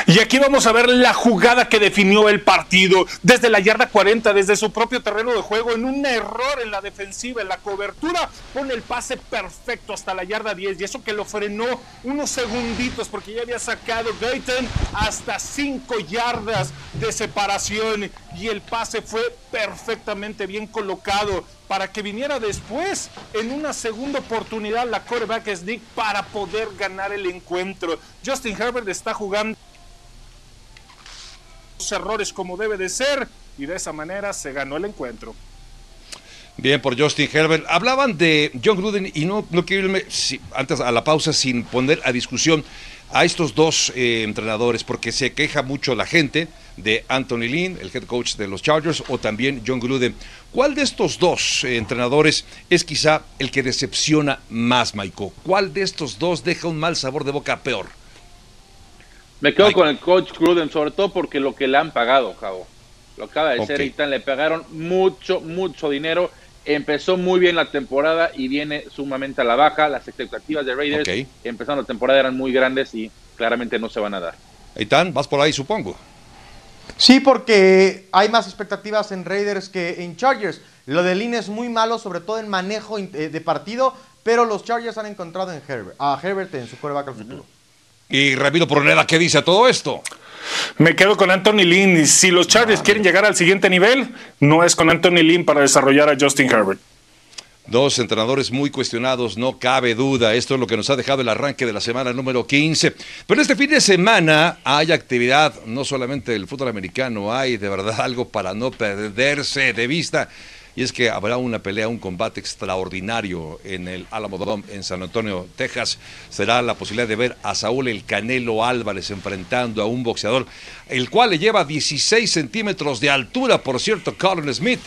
Y aquí vamos a ver la jugada que definió el partido. Desde la yarda 40, desde su propio terreno de juego, en un error en la defensiva, en la cobertura, pone el pase perfecto hasta la yarda 10 y eso que lo frenó unos segunditos porque ya había sacado Dayton hasta 5 yardas de separación. Y el pase fue perfectamente bien colocado para que viniera después en una segunda oportunidad la quarterback sneak para poder ganar el encuentro. Justin Herbert está jugando errores como debe de ser y de esa manera se ganó el encuentro. Bien, por Justin Herbert. Hablaban de John Gruden y no, no quiero irme antes a la pausa sin poner a discusión a estos dos eh, entrenadores, porque se queja mucho la gente de Anthony Lynn, el head coach de los Chargers, o también John Gruden. ¿Cuál de estos dos eh, entrenadores es quizá el que decepciona más, Maiko? ¿Cuál de estos dos deja un mal sabor de boca peor? Me quedo Mike. con el coach Gruden, sobre todo porque lo que le han pagado, Javo. Lo acaba de Ok. ser Ethan, le pagaron mucho, mucho dinero. Empezó muy bien la temporada y viene sumamente a la baja. Las expectativas de Raiders Ok. empezando la temporada eran muy grandes y claramente no se van a dar. Eitan, vas por ahí, supongo. Sí, porque hay más expectativas en Raiders que en Chargers. Lo de Lynn es muy malo, sobre todo en manejo eh, de partido, pero los Chargers han encontrado en Herbert, a Herbert en su quarterback al futuro. Y Ramiro Proneda, ¿qué dice a todo esto? Me quedo con Anthony Lynn si los Chargers quieren llegar al siguiente nivel, no es con Anthony Lynn para desarrollar a Justin Herbert. Dos entrenadores muy cuestionados, no cabe duda. Esto es lo que nos ha dejado el arranque de la semana número 15. Pero este fin de semana hay actividad, no solamente del fútbol americano, hay de verdad algo para no perderse de vista. Y es que habrá una pelea, un combate extraordinario en el Alamo Dome en San Antonio, Texas. Será la posibilidad de ver a Saúl el Canelo Álvarez enfrentando a un boxeador, el cual le lleva 16 centímetros de altura, por cierto, Colin Smith.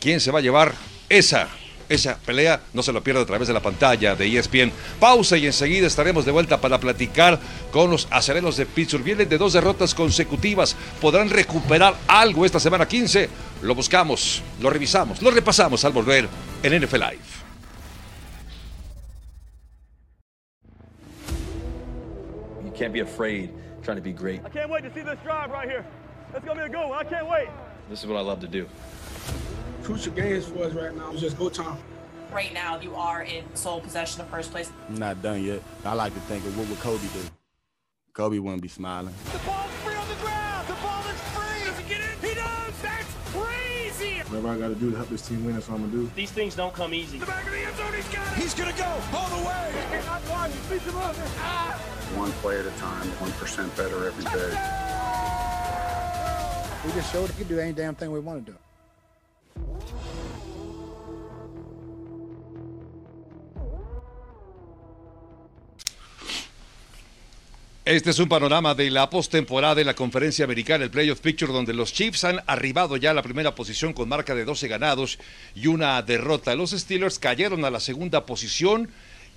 ¿Quién se va a llevar esa esa pelea. No se lo pierda a través de la pantalla de ESPN. Pausa y enseguida estaremos de vuelta para platicar con los acereros de Pittsburgh. Vienen de dos derrotas consecutivas. ¿Podrán recuperar algo esta semana 15? Lo buscamos, lo revisamos, lo repasamos al volver en NFL Live. You can't be afraid trying to be great. I can't wait to see this drive right here. It's gonna be a good one. I can't wait. This is what I love to do. Crucial games for us right now. It's just go time. Right now, you are in sole possession of first place. I'm not done yet. I like to think of what would Kobe do. Kobe wouldn't be smiling. The ball's free on the ground. The ball is free. Does he get it? He does. That's crazy. Whatever I got to do to help this team win, that's what I'm gonna do. These things don't come easy. The back of the end zone. He's got it. He's gonna go all the way. Not one. He beats him up. Ah. One play at a time, one percent better every day. We just showed we could do any damn thing we want to do. Este es un panorama de la postemporada de la conferencia americana, el Playoff Picture, donde los Chiefs han arribado ya a la primera posición con marca de 12 ganados y una derrota. Los Steelers cayeron a la segunda posición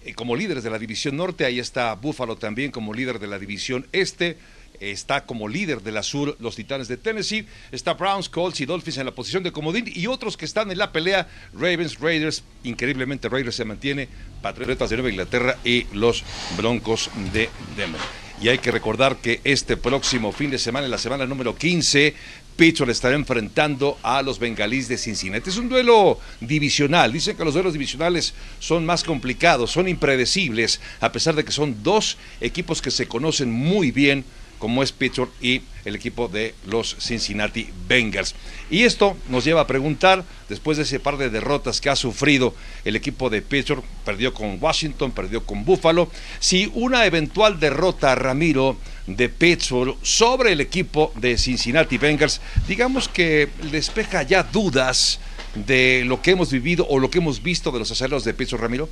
eh, como líderes de la división norte. Ahí está Buffalo también como líder de la división este. Está como líder de la sur los Titanes de Tennessee. Está Browns, Colts y Dolphins en la posición de comodín. Y otros que están en la pelea, Ravens, Raiders. Increíblemente Raiders se mantiene. Patriotas de Nueva Inglaterra y los Broncos de Denver. Y hay que recordar que este próximo fin de semana, en la semana número 15, Pittsburgh estará enfrentando a los bengalíes de Cincinnati. Es un duelo divisional. Dicen que los duelos divisionales son más complicados, son impredecibles, a pesar de que son dos equipos que se conocen muy bien como es Pittsburgh y el equipo de los Cincinnati Bengals. Y esto nos lleva a preguntar, después de ese par de derrotas que ha sufrido el equipo de Pittsburgh, perdió con Washington, perdió con Buffalo, si una eventual derrota, Ramiro, de Pittsburgh sobre el equipo de Cincinnati Bengals, digamos que despeja ya dudas de lo que hemos vivido o lo que hemos visto de los aceleros de Pittsburgh, Ramiro.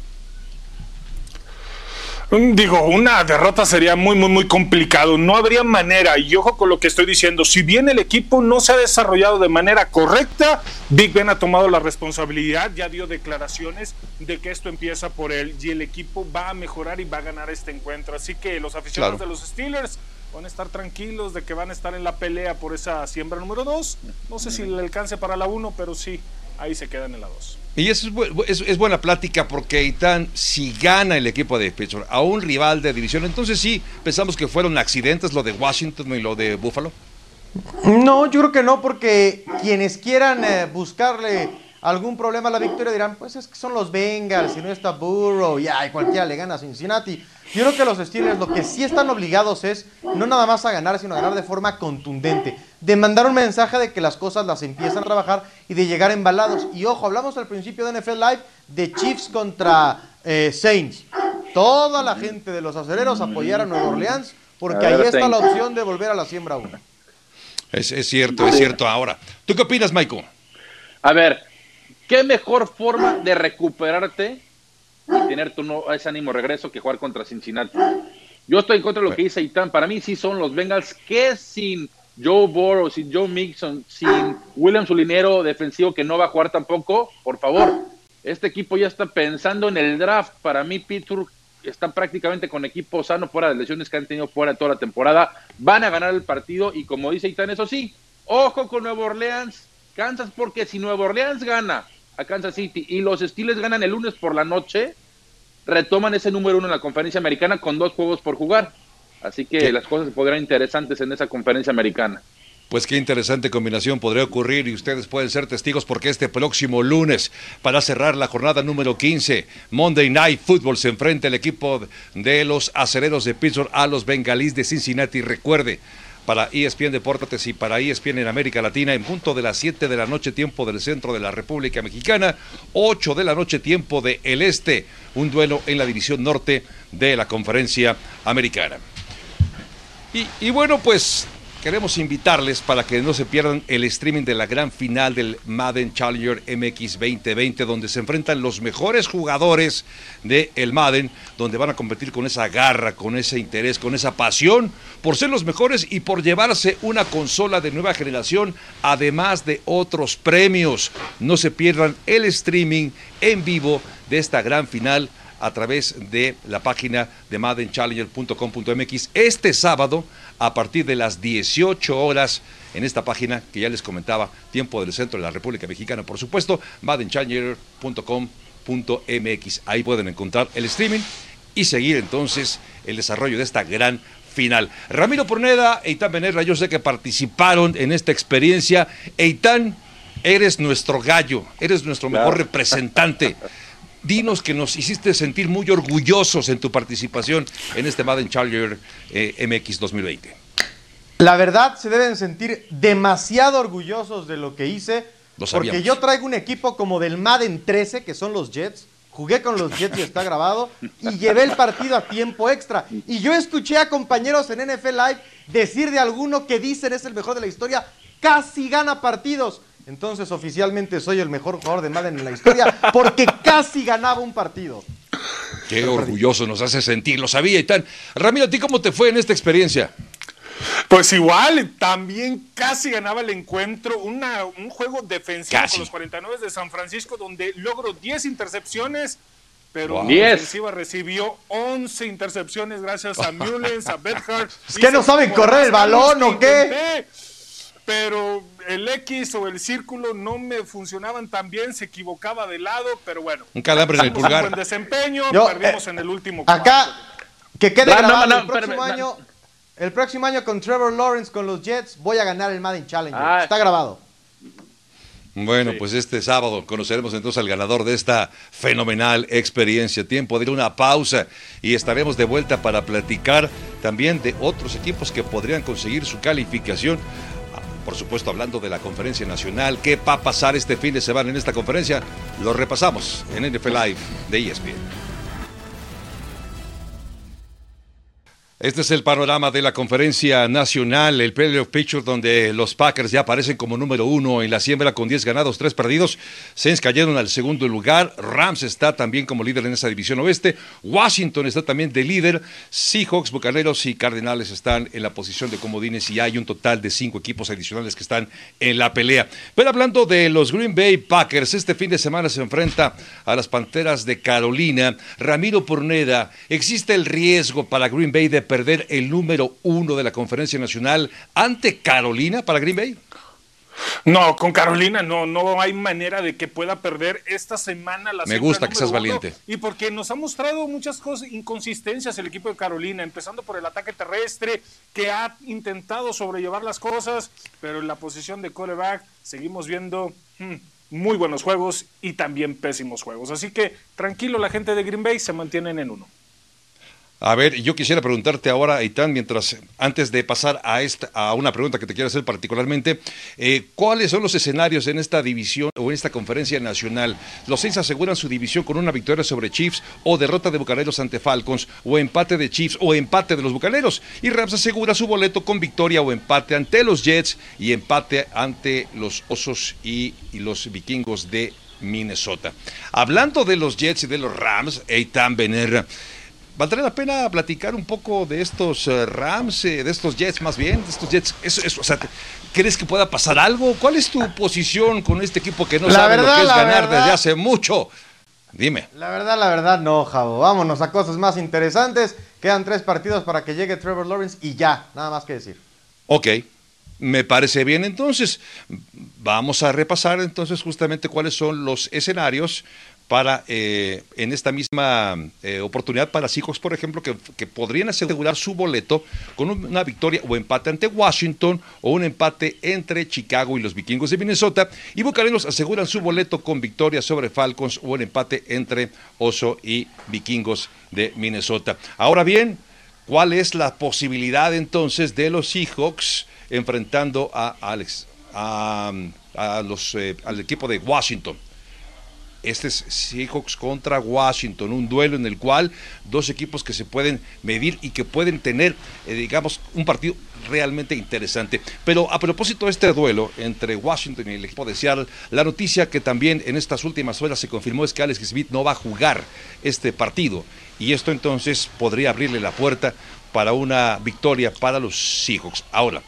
Digo, una derrota sería muy, muy, muy complicado. No habría manera. Y ojo con lo que estoy diciendo. Si bien el equipo no se ha desarrollado de manera correcta, Big Ben ha tomado la responsabilidad, ya dio declaraciones de que esto empieza por él y el equipo va a mejorar y va a ganar este encuentro. Así que los aficionados Claro. de los Steelers van a estar tranquilos de que van a estar en la pelea por esa siembra número 2. No sé si le alcance para la 1, pero sí, ahí se quedan en la 2. Y eso es, es buena plática porque Itán, si gana el equipo de Pittsburgh a un rival de división, entonces sí, pensamos que fueron accidentes lo de Washington y lo de Buffalo. No, yo creo que no, porque quienes quieran eh, buscarle algún problema a la victoria dirán, pues es que son los Bengals, si no está Burrow, y ay, cualquiera le gana a Cincinnati. Yo creo que los Steelers lo que sí están obligados es no nada más a ganar, sino a ganar de forma contundente. De mandar un mensaje de que las cosas las empiezan a trabajar y de llegar embalados. Y ojo, hablamos al principio de NFL Live de Chiefs contra eh, Saints. Toda la gente de los acereros apoyar a Nueva Orleans porque ahí está la opción de volver a la siembra 1. Es, es cierto, es cierto ahora. ¿Tú qué opinas, Michael? A ver, ¿qué mejor forma de recuperarte y tener tu no- ese ánimo regreso que jugar contra Cincinnati? Yo estoy en contra de lo que dice Itán. Para mí sí son los Bengals que sin Joe Burrow, sin Joe Mixon, sin William Sulinero defensivo que no va a jugar tampoco, por favor. Este equipo ya está pensando en el draft. Para mí, Pittsburgh está prácticamente con equipo sano fuera de lesiones que han tenido fuera toda la temporada. Van a ganar el partido y como dice Itán, eso sí, ojo con Nueva Orleans, Kansas, porque si Nueva Orleans gana a Kansas City y los Steelers ganan el lunes por la noche, retoman ese número uno en la conferencia americana con dos juegos por jugar. Así que las cosas se podrán interesantes en esa conferencia americana. Pues qué interesante combinación podría ocurrir y ustedes pueden ser testigos porque este próximo lunes, para cerrar la jornada número 15, Monday Night Football se enfrenta el equipo de los acereros de Pittsburgh a los bengalíes de Cincinnati. Recuerde, para ESPN Deportes y para ESPN en América Latina, en punto de las 7 de la noche, tiempo del centro de la República Mexicana, 8 de la noche, tiempo del el este, un duelo en la división norte de la conferencia americana. Y bueno, pues queremos invitarles para que no se pierdan el streaming de la gran final del Madden Challenger MX 2020, donde se enfrentan los mejores jugadores del el Madden, donde van a competir con esa garra, con ese interés, con esa pasión por ser los mejores y por llevarse una consola de nueva generación, además de otros premios. No se pierdan el streaming en vivo de esta gran final a través de la página de maddenchallenger.com.mx este sábado a partir de las 18 horas en esta página que ya les comentaba, tiempo del centro de la República Mexicana, por supuesto, maddenchallenger.com.mx. Ahí pueden encontrar el streaming y seguir entonces el desarrollo de esta gran final. Ramiro Porneda, Eitan Benerra, yo sé que participaron en esta experiencia. Eitan, eres nuestro gallo, eres nuestro mejor representante. Dinos que nos hiciste sentir muy orgullosos en tu participación en este Madden Challenger eh, MX 2020. La verdad, se deben sentir demasiado orgullosos de lo que hice. Lo porque yo traigo un equipo como del Madden 13, que son los Jets. Jugué con los Jets y está grabado. Y llevé el partido a tiempo extra. Y yo escuché a compañeros en NFL Live decir de alguno que dicen es el mejor de la historia. Casi gana partidos. Entonces oficialmente soy el mejor jugador de Madden en la historia porque casi ganaba un partido. Qué orgulloso nos hace sentir, lo sabía y tan. Ramiro, ¿a ti cómo te fue en esta experiencia? Pues igual, también casi ganaba el encuentro, una, un juego defensivo Casi. con los 49 de San Francisco donde logró 10 intercepciones, pero Wow. la 10. ofensiva recibió 11 intercepciones gracias a Mullens, a Bedhart. ¿Es que no saben correr el balón o qué? Pero el X o el círculo no me funcionaban tan bien, se equivocaba de lado, pero bueno. Un calambre en el un pulgar. buen desempeño, Yo, perdimos eh, en el último Acá, que quede No, grabado no, el próximo espérame, año. El próximo año con Trevor Lawrence con los Jets voy a ganar el Madden Challenger. Ah. Está grabado. Bueno, pues este sábado conoceremos entonces al ganador de esta fenomenal experiencia. Tiempo de ir a una pausa y estaremos de vuelta para platicar también de otros equipos que podrían conseguir su calificación. Por supuesto, hablando de la conferencia nacional, ¿qué va a pasar este fin de semana en esta conferencia? Lo repasamos en NFL Live de ESPN. Este es el panorama de la conferencia nacional, el Playoff Picture, donde los Packers ya aparecen como número uno en la siembra con 10 ganados, 3 perdidos. Saints cayeron al segundo lugar. Rams está también como líder en esa división oeste. Washington está también de líder. Seahawks, Bucaneros y Cardenales están en la posición de comodines y hay un total de cinco equipos adicionales que están en la pelea. Pero hablando de los Green Bay Packers, este fin de semana se enfrenta a las Panteras de Carolina. Ramiro Porneda, ¿existe el riesgo para Green Bay de perder el número uno de la conferencia nacional ante Carolina para Green Bay? No, con Carolina no, no hay manera de que pueda perder esta semana la Me gusta que seas uno, valiente. Y porque nos ha mostrado muchas cosas, inconsistencias el equipo de Carolina, empezando por el ataque terrestre, que ha intentado sobrellevar las cosas, pero en la posición de coreback seguimos viendo hmm, muy buenos juegos y también pésimos juegos. Así que tranquilo, la gente de Green Bay se mantienen en uno. A ver, yo quisiera preguntarte ahora, Aitán, mientras, antes de pasar a, esta, a una pregunta que te quiero hacer particularmente, eh, ¿cuáles son los escenarios en esta división o en esta conferencia nacional? ¿Los Saints aseguran su división con una victoria sobre Chiefs o derrota de Bucaneros ante Falcons o empate de Chiefs o empate de los Bucaneros? Y Rams asegura su boleto con victoria o empate ante los Jets y empate ante los Osos y, y los Vikingos de Minnesota. Hablando de los Jets y de los Rams, Eitan Benerra, ¿Valdría la pena platicar un poco de estos eh, Rams, eh, de estos Jets más bien, de estos Jets? Eso, eso, o sea, te- ¿Crees que pueda pasar algo? ¿Cuál es tu posición con este equipo que no La sabe lo que es ganar verdad. desde hace mucho? Dime. La verdad, la verdad, no, Javo. Vámonos a cosas más interesantes. Quedan tres partidos para que llegue Trevor Lawrence y ya, nada más que decir. Ok, me parece bien entonces. Vamos a repasar entonces justamente cuáles son los escenarios para eh, en esta misma eh, oportunidad para Seahawks, por ejemplo, que, podrían asegurar su boleto con un- una victoria o empate ante Washington o un empate entre Chicago y los vikingos de Minnesota. Y Bucaneros aseguran su boleto con victoria sobre Falcons o un empate entre Oso y vikingos de Minnesota. Ahora bien, ¿cuál es la posibilidad entonces de los Seahawks enfrentando a Alex, a, a los, eh, al equipo de Washington? Este es Seahawks contra Washington, un duelo en el cual dos equipos que se pueden medir y que pueden tener, eh, digamos, un partido realmente interesante. Pero a propósito de este duelo entre Washington y el equipo de Seattle, la noticia que también en estas últimas horas se confirmó es que Alex Smith no va a jugar este partido. Y esto entonces podría abrirle la puerta para una victoria para los Seahawks. Ahora,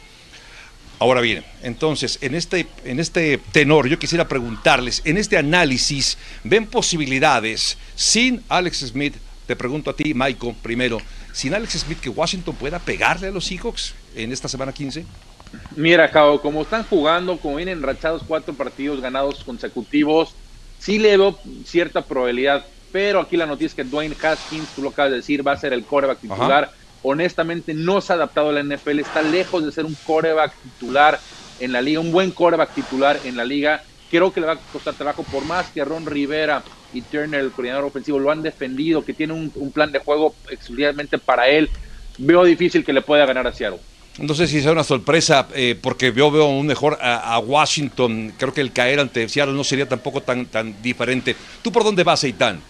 Ahora bien, entonces, en este, en este tenor, yo quisiera preguntarles, en este análisis, ¿ven posibilidades sin Alex Smith? Te pregunto a ti, Michael, primero, sin Alex Smith que Washington pueda pegarle a los Seahawks en esta semana 15? Mira, Cao, como están jugando, como vienen enrachados cuatro partidos ganados consecutivos, sí le veo cierta probabilidad, pero aquí la noticia es que Dwayne Haskins, tú lo acabas de decir, va a ser el coreback titular honestamente no se ha adaptado a la NFL, está lejos de ser un coreback titular en la liga, un buen coreback titular en la liga. Creo que le va a costar trabajo, por más que Ron Rivera y Turner, el coordinador ofensivo, lo han defendido, que tiene un, plan de juego exclusivamente para él. Veo difícil que le pueda ganar a Seattle. No sé si sea una sorpresa, eh, porque yo veo un mejor a, Washington. Creo que el caer ante Seattle no sería tampoco tan, tan diferente. ¿Tú por dónde vas, Eitan?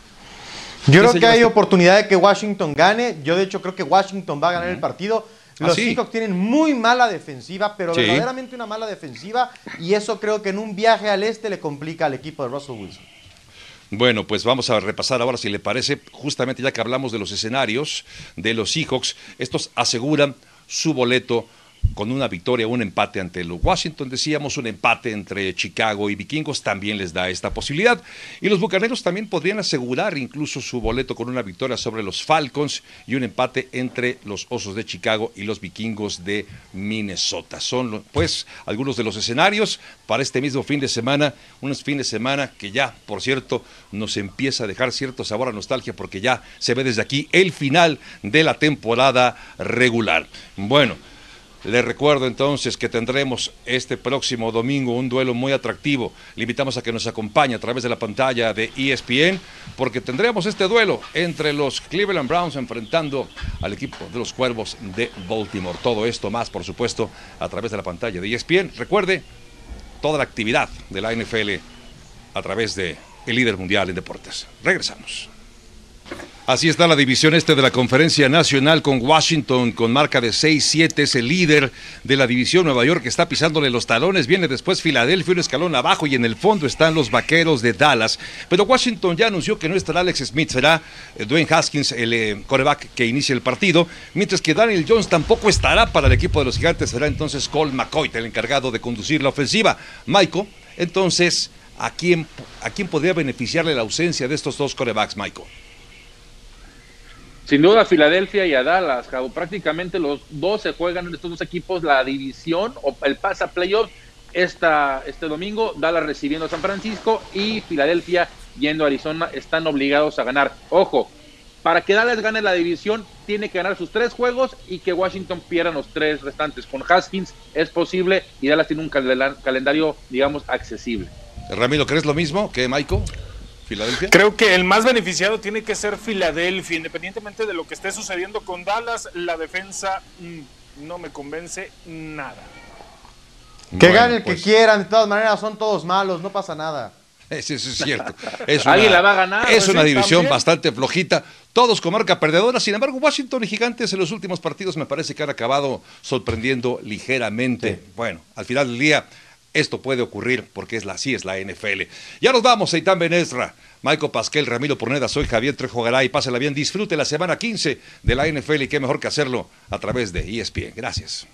Yo creo que hay oportunidad de que Washington gane. Yo, de hecho, creo que Washington va a ganar el partido. Los ¿Ah, Seahawks tienen muy mala defensiva, pero verdaderamente una mala defensiva. Y eso creo que en un viaje al este le complica al equipo de Russell Wilson. Bueno, pues vamos a repasar ahora, si le parece, justamente ya que hablamos de los escenarios de los Seahawks, estos aseguran su boleto con una victoria, un empate ante los Washington, decíamos, un empate entre Chicago y Vikingos también les da esta posibilidad. Y los Bucaneros también podrían asegurar incluso su boleto con una victoria sobre los Falcons y un empate entre los Osos de Chicago y los Vikingos de Minnesota. Son pues algunos de los escenarios para este mismo fin de semana, unos fin de semana que ya, por cierto, nos empieza a dejar cierto sabor a nostalgia porque ya se ve desde aquí el final de la temporada regular. Bueno, le recuerdo entonces que tendremos este próximo domingo un duelo muy atractivo. Le invitamos a que nos acompañe a través de la pantalla de ESPN porque tendremos este duelo entre los Cleveland Browns enfrentando al equipo de los Cuervos de Baltimore. Todo esto más, por supuesto, a través de la pantalla de ESPN. Recuerde toda la actividad de la NFL a través de el líder mundial en deportes. Regresamos. Así está la división este de la Conferencia Nacional con Washington con marca de 6-7, es el líder de la división Nueva York que está pisándole los talones, viene después Filadelfia un escalón abajo y en el fondo están los Vaqueros de Dallas, pero Washington ya anunció que no estará Alex Smith, será eh, Dwayne Haskins el eh, coreback que inicie el partido, mientras que Daniel Jones tampoco estará para el equipo de los Gigantes, será entonces Cole McCoy el encargado de conducir la ofensiva. Michael, entonces, ¿a quién, a quién podría beneficiarle la ausencia de estos dos corebacks, Michael? Sin duda, Filadelfia y a Dallas, prácticamente los dos se juegan en estos dos equipos la división o el pase a playoffs esta, este domingo. Dallas recibiendo a San Francisco y Filadelfia yendo a Arizona están obligados a ganar. Ojo, para que Dallas gane la división, tiene que ganar sus tres juegos y que Washington pierda los tres restantes. Con Haskins es posible y Dallas tiene un calendario, digamos, accesible. Ramiro, ¿crees lo mismo que Michael? ¿Filadelfia? Creo que el más beneficiado tiene que ser Filadelfia, independientemente de lo que esté sucediendo con Dallas, la defensa mm, no me convence nada. Que gane el que pues. quieran, de todas maneras son todos malos, no pasa nada. Eso, es cierto. Es Alguien la va a ganar. Es una división bastante flojita. Todos con marca perdedora. Sin embargo, Washington y Gigantes en los últimos partidos me parece que han acabado sorprendiendo ligeramente. Bueno, al final del día esto puede ocurrir porque es la, así es la NFL. Ya nos vamos, Eitan Benesra, Michael Pasquel, Ramiro Porneda, soy Javier Trejo Garay. Pásela bien, disfrute la semana 15 de la NFL y qué mejor que hacerlo a través de ESPN. Gracias.